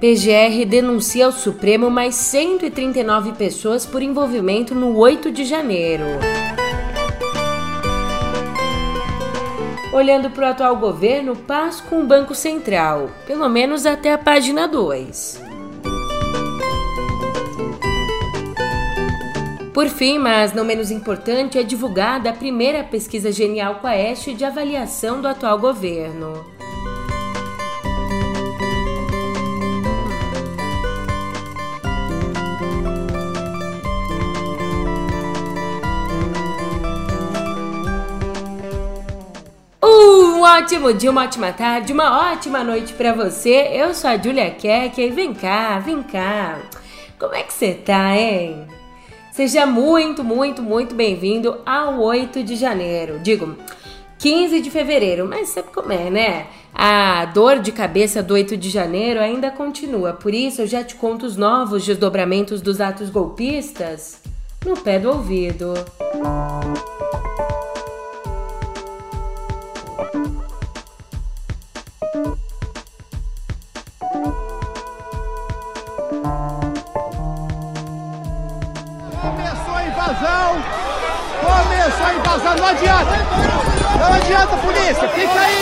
PGR denuncia ao Supremo mais 139 pessoas por envolvimento no 8 de janeiro. Olhando para o atual governo, paz com o Banco Central, pelo menos até a página 2. Por fim, mas não menos importante, é divulgada a primeira pesquisa Genial Quaest de avaliação do atual governo. Ótimo dia, uma ótima tarde, uma ótima noite para você. Eu sou a Julia Keck e vem cá, vem cá. Como é que você tá, hein? Seja muito, muito, muito bem-vindo ao 8 de janeiro. Digo, 15 de fevereiro, mas sabe como é, né? A dor de cabeça do 8 de janeiro ainda continua, por isso eu já te conto os novos desdobramentos dos atos golpistas no pé do ouvido. invasão! Não adianta! Não adianta, polícia, fica aí!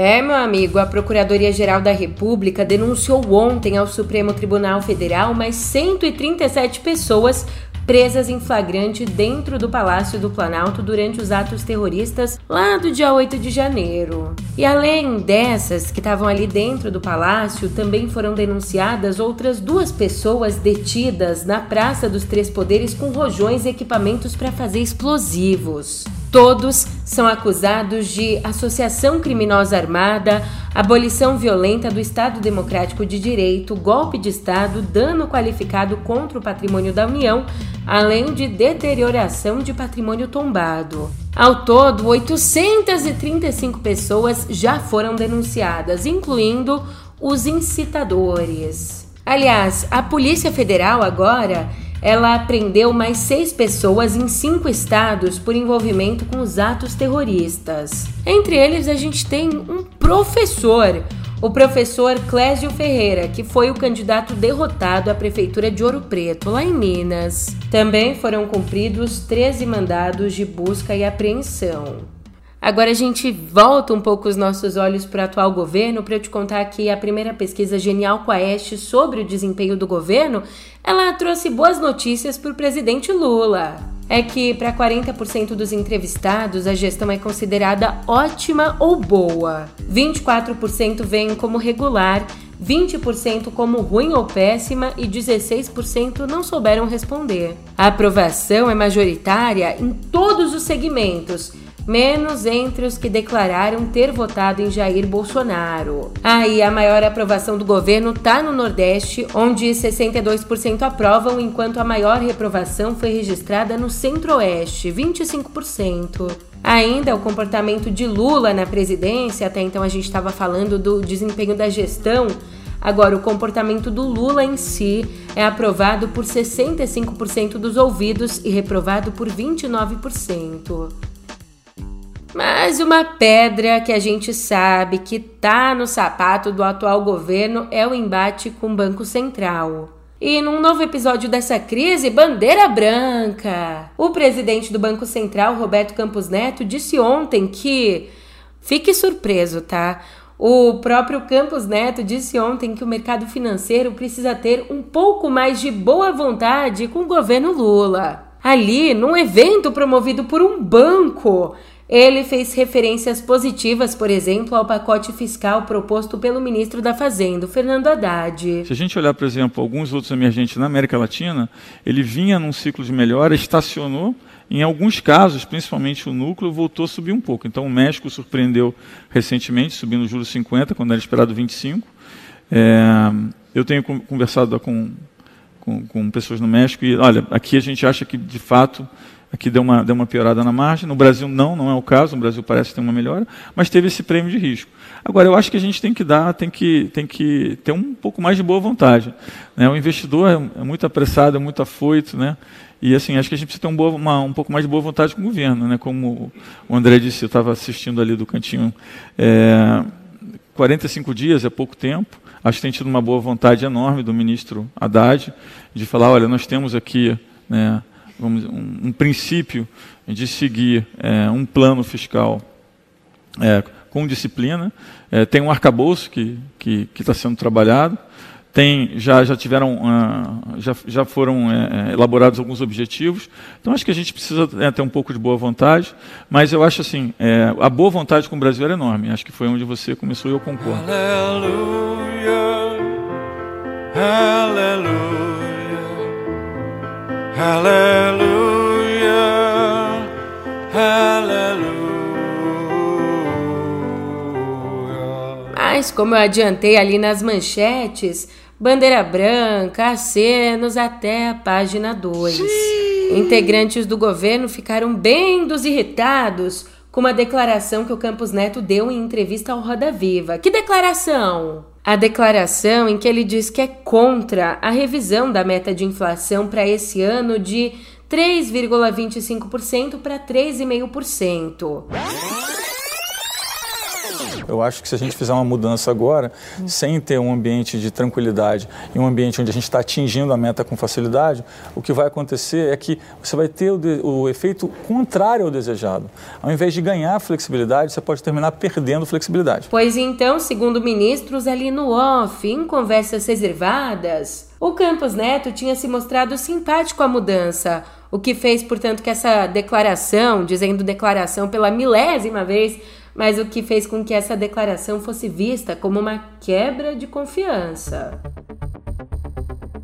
É, meu amigo, a Procuradoria-Geral da República denunciou ontem ao Supremo Tribunal Federal mais 137 pessoas presas em flagrante dentro do Palácio do Planalto durante os atos terroristas lá do dia 8 de janeiro. E além dessas que estavam ali dentro do palácio, também foram denunciadas outras duas pessoas detidas na Praça dos Três Poderes com rojões e equipamentos para fazer explosivos. Todos são acusados de associação criminosa armada, abolição violenta do Estado Democrático de Direito, golpe de Estado, dano qualificado contra o patrimônio da União, além de deterioração de patrimônio tombado. Ao todo, 835 pessoas já foram denunciadas, incluindo os incitadores. Aliás, a Polícia Federal agora ela prendeu mais seis pessoas em cinco estados por envolvimento com os atos terroristas. Entre eles, a gente tem um professor, o professor Clésio Ferreira, que foi o candidato derrotado à prefeitura de Ouro Preto, lá em Minas. Também foram cumpridos 13 mandados de busca e apreensão. Agora a gente volta um pouco os nossos olhos para o atual governo para eu te contar que a primeira pesquisa Genial Quaest sobre o desempenho do governo, ela trouxe boas notícias para o presidente Lula. É que para 40% dos entrevistados a gestão é considerada ótima ou boa. 24% veem como regular, 20% como ruim ou péssima e 16% não souberam responder. A aprovação é majoritária em todos os segmentos menos entre os que declararam ter votado em Jair Bolsonaro. Aí a maior aprovação do governo está no Nordeste, onde 62% aprovam, enquanto a maior reprovação foi registrada no Centro-Oeste, 25%. Ainda o comportamento de Lula na presidência, até então a gente estava falando do desempenho da gestão. Agora, o comportamento do Lula em si é aprovado por 65% dos ouvidos e reprovado por 29%. Mas uma pedra que a gente sabe que tá no sapato do atual governo é o embate com o Banco Central. E num novo episódio dessa crise, bandeira branca. O presidente do Banco Central, Roberto Campos Neto, disse ontem que fique surpreso, tá? O próprio Campos Neto disse ontem que o mercado financeiro precisa ter um pouco mais de boa vontade com o governo Lula. Ali, num evento promovido por um banco, ele fez referências positivas, por exemplo, ao pacote fiscal proposto pelo ministro da Fazenda, Fernando Haddad. Se a gente olhar, por exemplo, alguns outros emergentes na América Latina, ele vinha num ciclo de melhora, estacionou, em alguns casos, principalmente o núcleo, voltou a subir um pouco. Então o México surpreendeu recentemente, subindo o juros 50, quando era esperado 25. É, eu tenho conversado com, com, com pessoas no México e, olha, aqui a gente acha que, de fato, aqui deu uma, deu uma piorada na margem. No Brasil, não, não é o caso. No Brasil parece ter uma melhora, mas teve esse prêmio de risco. Agora, eu acho que a gente tem que dar, tem que, tem que ter um pouco mais de boa vontade. Né? O investidor é, é muito apressado, é muito afoito, né? E assim, acho que a gente precisa ter um, boa, uma, um pouco mais de boa vontade com o governo, né? Como o André disse, eu estava assistindo ali do cantinho. É, 45 dias é pouco tempo. Acho que tem tido uma boa vontade enorme do ministro Haddad de falar, olha, nós temos aqui né, vamos, um, um princípio de seguir é, um plano fiscal é, com disciplina. É, tem um arcabouço que está que, que sendo trabalhado tem, já, já tiveram, uh, já, já foram é, elaborados alguns objetivos. Então acho que a gente precisa é, ter um pouco de boa vontade, mas eu acho assim, a boa vontade com o Brasil era enorme. Acho que foi onde você começou e eu concordo. Aleluia, aleluia, aleluia, aleluia. Mas como eu adiantei ali nas manchetes, bandeira branca, acenos até a página 2. Integrantes do governo ficaram bem dos irritados com uma declaração que o Campos Neto deu em entrevista ao Roda Viva. Que declaração? A declaração em que ele diz que é contra a revisão da meta de inflação para esse ano de 3,25% para 3,5%. Eu acho que se a gente fizer uma mudança agora, sem ter um ambiente de tranquilidade e um ambiente onde a gente está atingindo a meta com facilidade, o que vai acontecer é que você vai ter o, de, o efeito contrário ao desejado. Ao invés de ganhar flexibilidade, você pode terminar perdendo flexibilidade. Pois então, segundo ministros ali no off, em conversas reservadas, o Campos Neto tinha se mostrado simpático à mudança, o que fez, portanto, que essa declaração, dizendo declaração pela milésima vez, mas o que fez com que essa declaração fosse vista como uma quebra de confiança.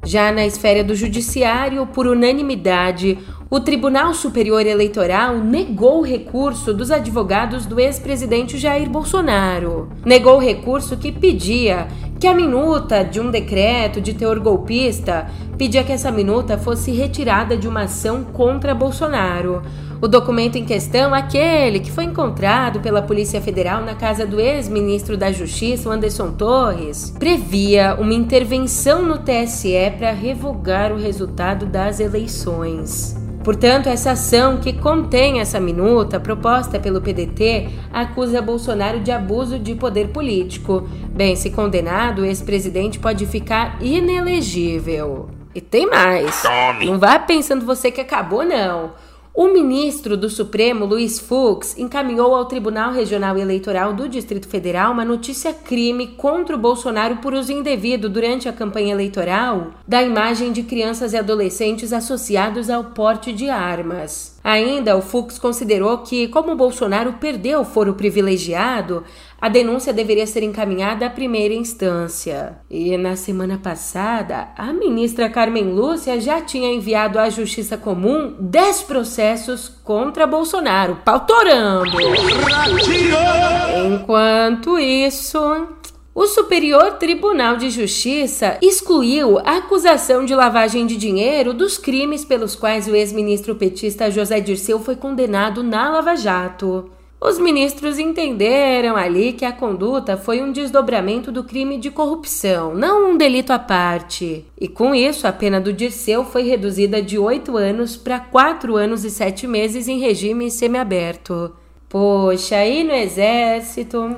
Já na esfera do Judiciário, por unanimidade, o Tribunal Superior Eleitoral negou o recurso dos advogados do ex-presidente Jair Bolsonaro. Negou o recurso que pedia que a minuta de um decreto de teor golpista pedia que essa minuta fosse retirada de uma ação contra Bolsonaro. O documento em questão, aquele que foi encontrado pela Polícia Federal na casa do ex-ministro da Justiça, Anderson Torres, previa uma intervenção no TSE para revogar o resultado das eleições. Portanto, essa ação que contém essa minuta proposta pelo PDT acusa Bolsonaro de abuso de poder político. Bem, se condenado, o ex-presidente pode ficar inelegível. E tem mais. Tome. Não vá pensando você que acabou, não. O ministro do Supremo, Luiz Fux, encaminhou ao Tribunal Regional Eleitoral do Distrito Federal uma notícia crime contra o Bolsonaro por uso indevido durante a campanha eleitoral da imagem de crianças e adolescentes associados ao porte de armas. Ainda, o Fux considerou que, como o Bolsonaro perdeu o foro privilegiado, a denúncia deveria ser encaminhada à primeira instância. E na semana passada, a ministra Carmen Lúcia já tinha enviado à Justiça Comum 10 processos contra Bolsonaro, pautorando. Enquanto isso, o Superior Tribunal de Justiça excluiu a acusação de lavagem de dinheiro dos crimes pelos quais o ex-ministro petista José Dirceu foi condenado na Lava Jato. Os ministros entenderam ali que a conduta foi um desdobramento do crime de corrupção, não um delito à parte. E com isso, a pena do Dirceu foi reduzida de oito anos para quatro anos e sete meses em regime semiaberto. Poxa, aí no Exército,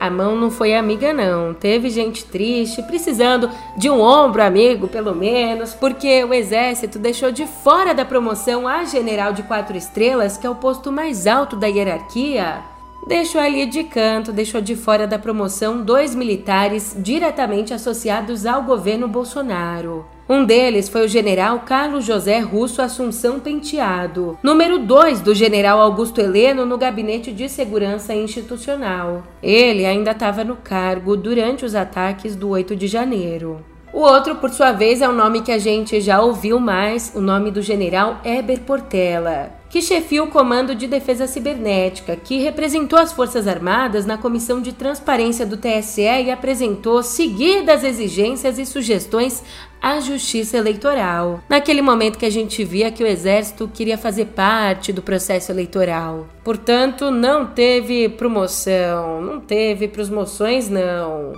a mão não foi amiga, não. Teve gente triste, precisando de um ombro amigo, pelo menos, porque o exército deixou de fora da promoção a general de quatro estrelas, que é o posto mais alto da hierarquia. Deixou ali de canto, deixou de fora da promoção dois militares diretamente associados ao governo Bolsonaro. Um deles foi o general Carlos José Russo Assunção Penteado, número 2 do general Augusto Heleno no Gabinete de Segurança Institucional. Ele ainda estava no cargo durante os ataques do 8 de janeiro. O outro, por sua vez, é um nome que a gente já ouviu mais, o nome do general Eber Portela. Que chefia o Comando de Defesa Cibernética, que representou as Forças Armadas na Comissão de Transparência do TSE e apresentou seguidas exigências e sugestões à Justiça Eleitoral. Naquele momento que a gente via que o Exército queria fazer parte do processo eleitoral. Portanto, não teve promoção, não teve promoções, não.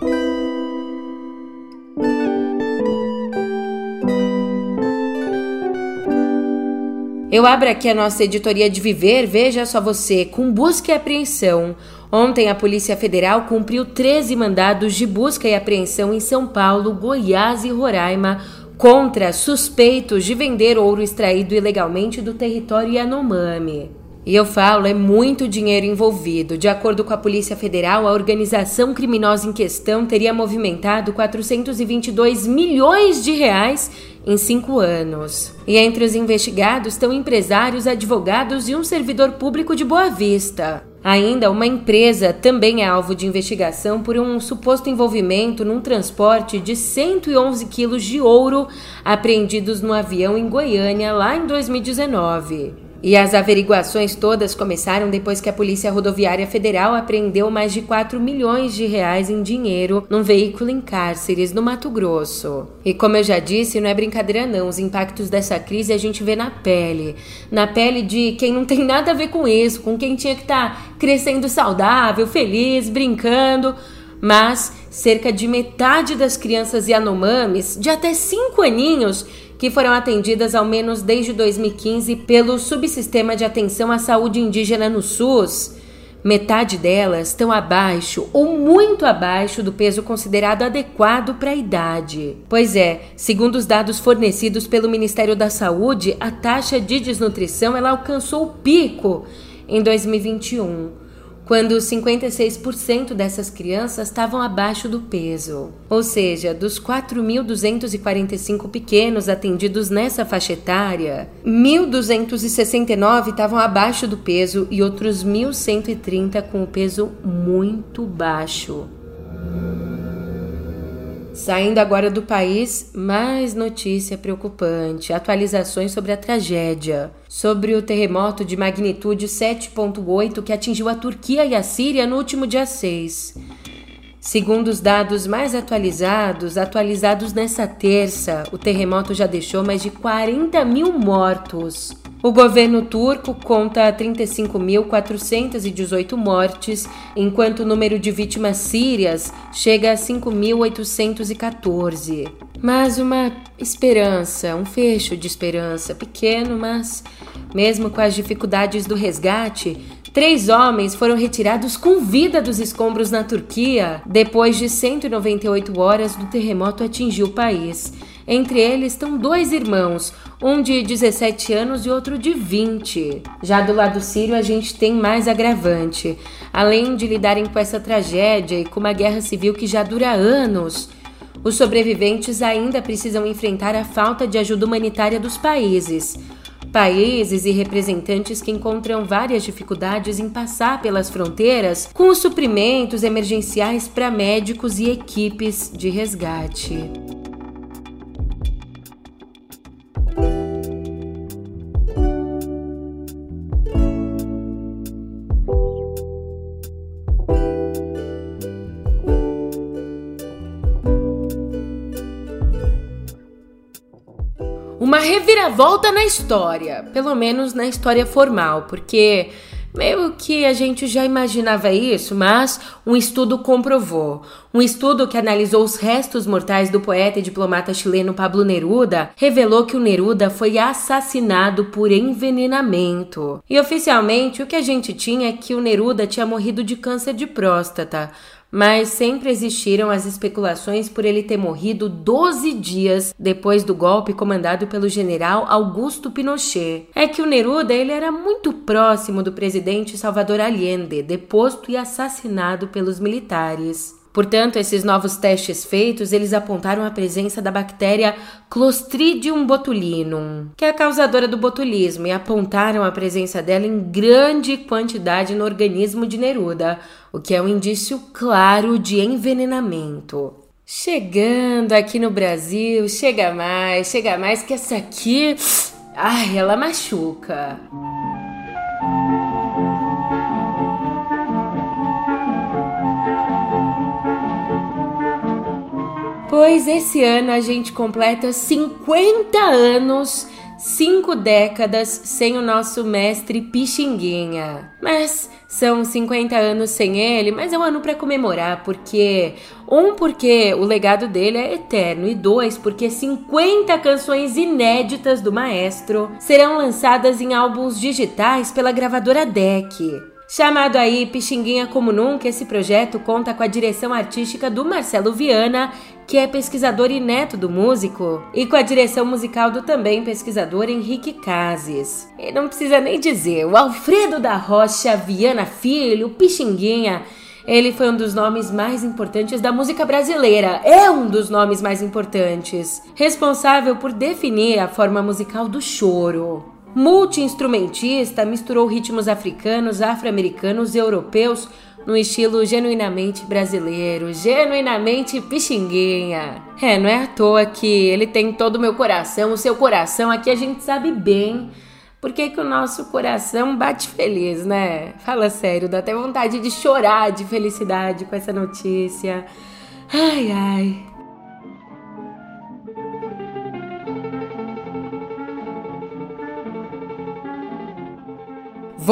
Eu abro aqui a nossa editoria de Viver, veja só você, com busca e apreensão. Ontem a Polícia Federal cumpriu 13 mandados de busca e apreensão em São Paulo, Goiás e Roraima contra suspeitos de vender ouro extraído ilegalmente do território Yanomami. E eu falo, é muito dinheiro envolvido. De acordo com a Polícia Federal, a organização criminosa em questão teria movimentado 422 milhões de reais em cinco anos. E entre os investigados estão empresários, advogados e um servidor público de Boa Vista. Ainda, uma empresa também é alvo de investigação por um suposto envolvimento num transporte de 111 quilos de ouro apreendidos no avião em Goiânia lá em 2019. E as averiguações todas começaram depois que a Polícia Rodoviária Federal apreendeu mais de 4 milhões de reais em dinheiro num veículo em cárceres no Mato Grosso. E como eu já disse, não é brincadeira não, os impactos dessa crise a gente vê na pele. Na pele de quem não tem nada a ver com isso, com quem tinha que estar tá crescendo saudável, feliz, brincando. Mas cerca de metade das crianças Yanomamis, de até 5 aninhos, que foram atendidas ao menos desde 2015 pelo Subsistema de Atenção à Saúde Indígena no SUS, metade delas estão abaixo ou muito abaixo do peso considerado adequado para a idade. Pois é, segundo os dados fornecidos pelo Ministério da Saúde, a taxa de desnutrição ela alcançou o pico em 2021 quando 56% dessas crianças estavam abaixo do peso. Ou seja, dos 4.245 pequenos atendidos nessa faixa etária, 1.269 estavam abaixo do peso e outros 1.130 com o peso muito baixo. Saindo agora do país, mais notícia preocupante: atualizações sobre a tragédia, sobre o terremoto de magnitude 7.8 que atingiu a Turquia e a Síria no último dia 6. Segundo os dados mais atualizados, atualizados nessa terça, o terremoto já deixou mais de 40 mil mortos. O governo turco conta 35.418 mortes, enquanto o número de vítimas sírias chega a 5.814. Mas uma esperança, um fecho de esperança, pequeno, mas mesmo com as dificuldades do resgate, Três homens foram retirados com vida dos escombros na Turquia depois de 198 horas do terremoto atingir o país. Entre eles estão dois irmãos, um de 17 anos e outro de 20. Já do lado sírio, a gente tem mais agravante. Além de lidarem com essa tragédia e com uma guerra civil que já dura anos, os sobreviventes ainda precisam enfrentar a falta de ajuda humanitária dos países. Países e representantes que encontram várias dificuldades em passar pelas fronteiras com os suprimentos emergenciais para médicos e equipes de resgate. Reviravolta na história, pelo menos na história formal, porque meio que a gente já imaginava isso, mas um estudo comprovou. Um estudo que analisou os restos mortais do poeta e diplomata chileno Pablo Neruda revelou que o Neruda foi assassinado por envenenamento. E oficialmente o que a gente tinha é que o Neruda tinha morrido de câncer de próstata mas sempre existiram as especulações por ele ter morrido 12 dias depois do golpe comandado pelo general Augusto Pinochet. É que o Neruda ele era muito próximo do presidente Salvador Allende, deposto e assassinado pelos militares. Portanto, esses novos testes feitos, eles apontaram a presença da bactéria Clostridium botulinum, que é a causadora do botulismo, e apontaram a presença dela em grande quantidade no organismo de Neruda, o que é um indício claro de envenenamento. Chegando aqui no Brasil, chega mais, chega mais que essa aqui, ai, ela machuca. Pois esse ano a gente completa 50 anos, 5 décadas sem o nosso mestre Pixinguinha. Mas são 50 anos sem ele, mas é um ano para comemorar, porque um porque o legado dele é eterno e dois porque 50 canções inéditas do maestro serão lançadas em álbuns digitais pela gravadora DEC. Chamado aí Pixinguinha Como Nunca, esse projeto conta com a direção artística do Marcelo Viana, que é pesquisador e neto do músico, e com a direção musical do também pesquisador Henrique Cases. E não precisa nem dizer, o Alfredo da Rocha Viana Filho, Pixinguinha, ele foi um dos nomes mais importantes da música brasileira. É um dos nomes mais importantes. Responsável por definir a forma musical do choro. Multi-instrumentista, misturou ritmos africanos, afro-americanos e europeus no estilo genuinamente brasileiro, genuinamente pixinguinha. É, não é à toa que ele tem todo o meu coração, o seu coração aqui a gente sabe bem. Por que, que o nosso coração bate feliz, né? Fala sério, dá até vontade de chorar de felicidade com essa notícia. Ai, ai.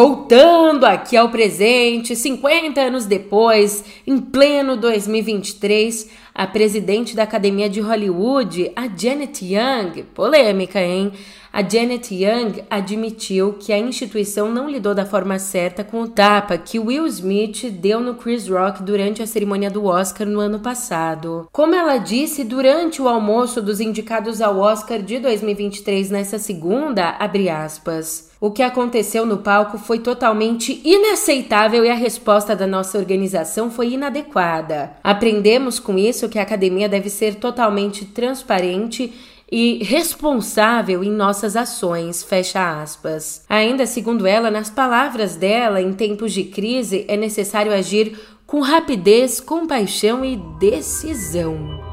Voltando aqui ao presente, 50 anos depois, em pleno 2023, a presidente da Academia de Hollywood, a Janet Young, polêmica, hein? A Janet Young admitiu que a instituição não lidou da forma certa com o tapa que Will Smith deu no Chris Rock durante a cerimônia do Oscar no ano passado. Como ela disse durante o almoço dos indicados ao Oscar de 2023 nessa segunda, abre aspas. O que aconteceu no palco foi totalmente inaceitável e a resposta da nossa organização foi inadequada. Aprendemos com isso que a academia deve ser totalmente transparente e responsável em nossas ações, fecha aspas. Ainda segundo ela, nas palavras dela, em tempos de crise é necessário agir com rapidez, compaixão e decisão.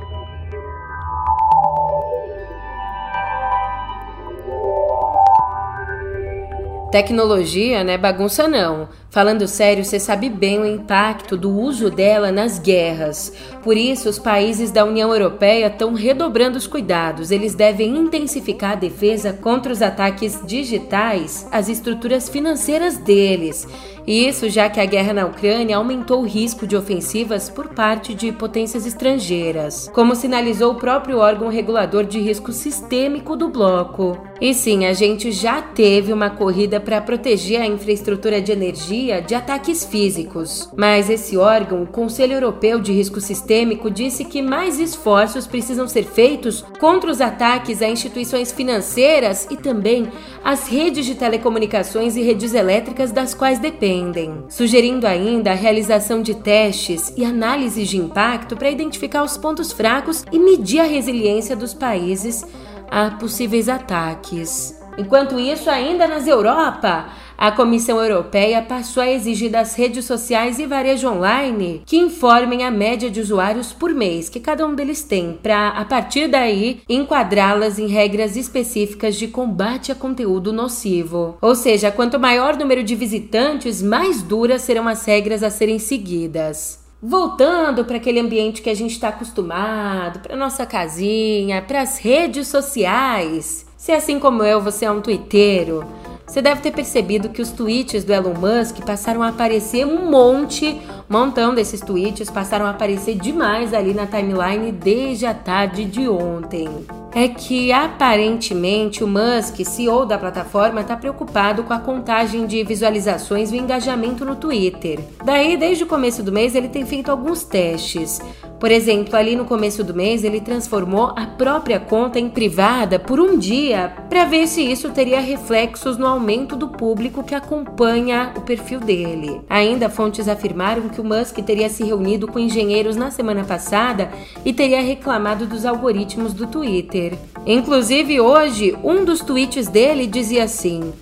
Tecnologia não é bagunça não. Falando sério, você sabe bem o impacto do uso dela nas guerras. Por isso, os países da União Europeia estão redobrando os cuidados. Eles devem intensificar a defesa contra os ataques digitais às estruturas financeiras deles isso já que a guerra na Ucrânia aumentou o risco de ofensivas por parte de potências estrangeiras, como sinalizou o próprio órgão regulador de risco sistêmico do bloco. E sim, a gente já teve uma corrida para proteger a infraestrutura de energia de ataques físicos. Mas esse órgão, o Conselho Europeu de Risco Sistêmico, disse que mais esforços precisam ser feitos contra os ataques a instituições financeiras e também às redes de telecomunicações e redes elétricas das quais dependem sugerindo ainda a realização de testes e análises de impacto para identificar os pontos fracos e medir a resiliência dos países a possíveis ataques. Enquanto isso, ainda nas Europa, a Comissão Europeia passou a exigir das redes sociais e varejo online que informem a média de usuários por mês que cada um deles tem, para, a partir daí, enquadrá-las em regras específicas de combate a conteúdo nocivo. Ou seja, quanto maior o número de visitantes, mais duras serão as regras a serem seguidas. Voltando para aquele ambiente que a gente está acostumado, para nossa casinha, para as redes sociais. Se assim como eu você é um twitteiro, você deve ter percebido que os tweets do Elon Musk passaram a aparecer um monte, montão desses tweets passaram a aparecer demais ali na timeline desde a tarde de ontem é que aparentemente o Musk, CEO da plataforma, está preocupado com a contagem de visualizações e o engajamento no Twitter. Daí, desde o começo do mês, ele tem feito alguns testes. Por exemplo, ali no começo do mês, ele transformou a própria conta em privada por um dia para ver se isso teria reflexos no aumento do público que acompanha o perfil dele. Ainda fontes afirmaram que o Musk teria se reunido com engenheiros na semana passada e teria reclamado dos algoritmos do Twitter. Inclusive, hoje, um dos tweets dele dizia assim: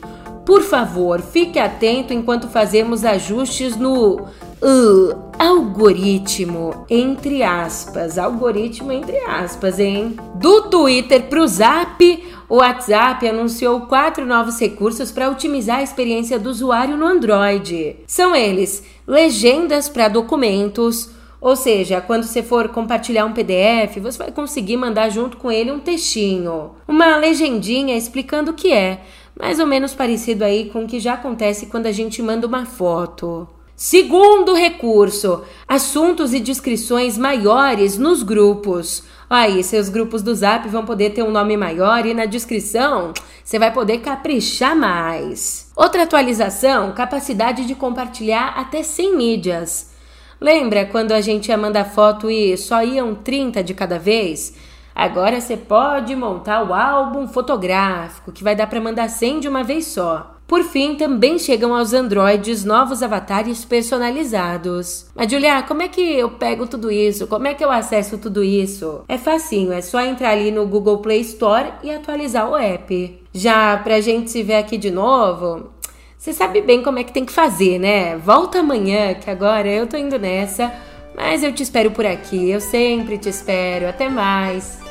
Por favor, fique atento enquanto fazemos ajustes no Uh, algoritmo, entre aspas, algoritmo entre aspas, hein? Do Twitter pro Zap, o WhatsApp anunciou quatro novos recursos para otimizar a experiência do usuário no Android. São eles: legendas para documentos, Ou seja, quando você for compartilhar um PDF, você vai conseguir mandar junto com ele um textinho, uma legendinha explicando o que é, mais ou menos parecido aí com o que já acontece quando a gente manda uma foto. Segundo recurso, assuntos e descrições maiores nos grupos. Aí, seus grupos do Zap vão poder ter um nome maior e na descrição você vai poder caprichar mais. Outra atualização: capacidade de compartilhar até 100 mídias. Lembra quando a gente ia mandar foto e só iam 30 de cada vez? Agora você pode montar o álbum fotográfico, que vai dar para mandar 100 de uma vez só. Por fim, também chegam aos Androids novos avatares personalizados. Mas, Julia, como é que eu pego tudo isso? Como é que eu acesso tudo isso? É facinho, é só entrar ali no Google Play Store e atualizar o app. Já pra gente se ver aqui de novo, você sabe bem como é que tem que fazer, né? Volta amanhã, que agora eu tô indo nessa. Mas eu te espero por aqui, eu sempre te espero. Até mais.